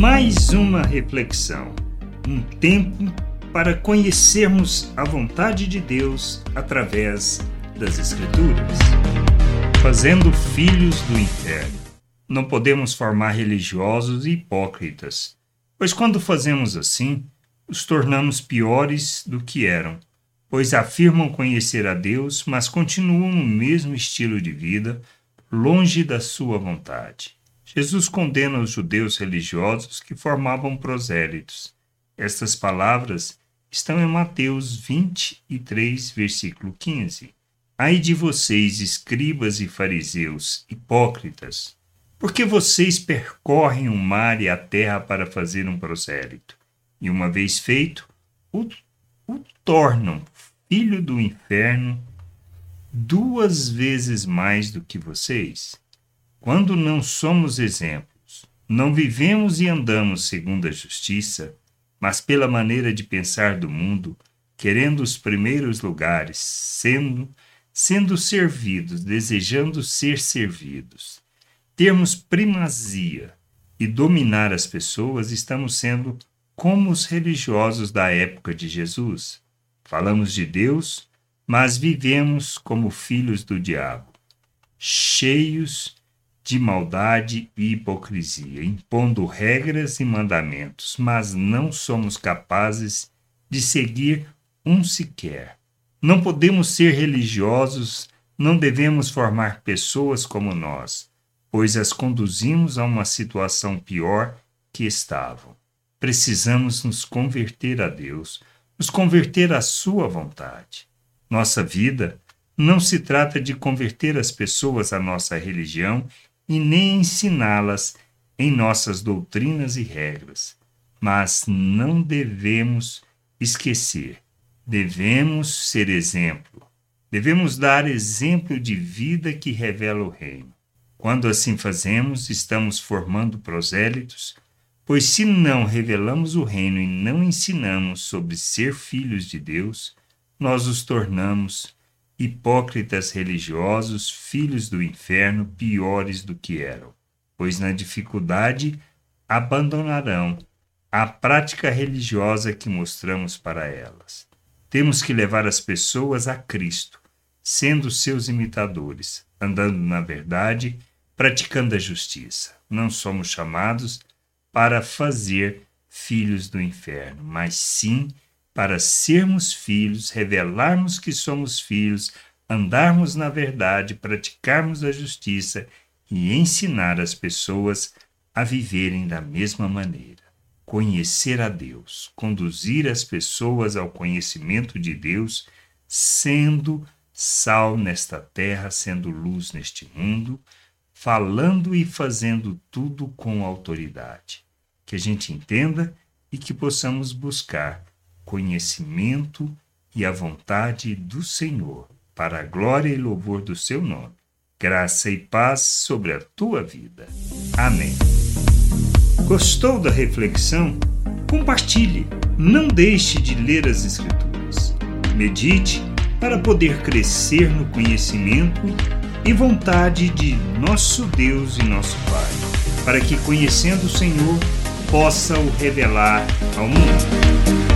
Mais uma reflexão, um tempo para conhecermos a vontade de Deus através das Escrituras. Fazendo filhos do inferno. Não podemos formar religiosos e hipócritas, pois quando fazemos assim, os tornamos piores do que eram, pois afirmam conhecer a Deus, mas continuam no mesmo estilo de vida, longe da sua vontade. Jesus condena os judeus religiosos que formavam prosélitos. Estas palavras estão em Mateus 23, versículo 15. Ai de vocês, escribas e fariseus, hipócritas, porque vocês percorrem o mar e a terra para fazer um prosélito, e uma vez feito, o, o tornam filho do inferno duas vezes mais do que vocês. Quando não somos exemplos, não vivemos e andamos segundo a justiça, mas pela maneira de pensar do mundo, querendo os primeiros lugares, sendo sendo servidos, desejando ser servidos, termos primazia e dominar as pessoas, estamos sendo como os religiosos da época de Jesus. Falamos de Deus, mas vivemos como filhos do diabo, cheios de maldade e hipocrisia, impondo regras e mandamentos, mas não somos capazes de seguir um sequer. Não podemos ser religiosos, não devemos formar pessoas como nós, pois as conduzimos a uma situação pior que estavam. Precisamos nos converter a Deus, nos converter à Sua vontade. Nossa vida não se trata de converter as pessoas à nossa religião e nem ensiná-las em nossas doutrinas e regras. Mas não devemos esquecer, devemos ser exemplo. Devemos dar exemplo de vida que revela o reino. Quando assim fazemos, estamos formando prosélitos, pois se não revelamos o reino e não ensinamos sobre ser filhos de Deus, nós os tornamos hipócritas religiosos, filhos do inferno, piores do que eram, pois na dificuldade abandonarão a prática religiosa que mostramos para elas. Temos que levar as pessoas a Cristo, sendo seus imitadores, andando na verdade, praticando a justiça. Não somos chamados para fazer filhos do inferno, mas sim para sermos filhos, revelarmos que somos filhos, andarmos na verdade, praticarmos a justiça e ensinar as pessoas a viverem da mesma maneira. Conhecer a Deus, conduzir as pessoas ao conhecimento de Deus, sendo sal nesta terra, sendo luz neste mundo, falando e fazendo tudo com autoridade. Que a gente entenda e que possamos buscar conhecimento e a vontade do Senhor, para a glória e louvor do seu nome. Graça e paz sobre a tua vida. Amém. Gostou da reflexão? Compartilhe. Não deixe de ler as Escrituras. Medite para poder crescer no conhecimento e vontade de nosso Deus e nosso Pai, para que, conhecendo o Senhor, possa o revelar ao mundo.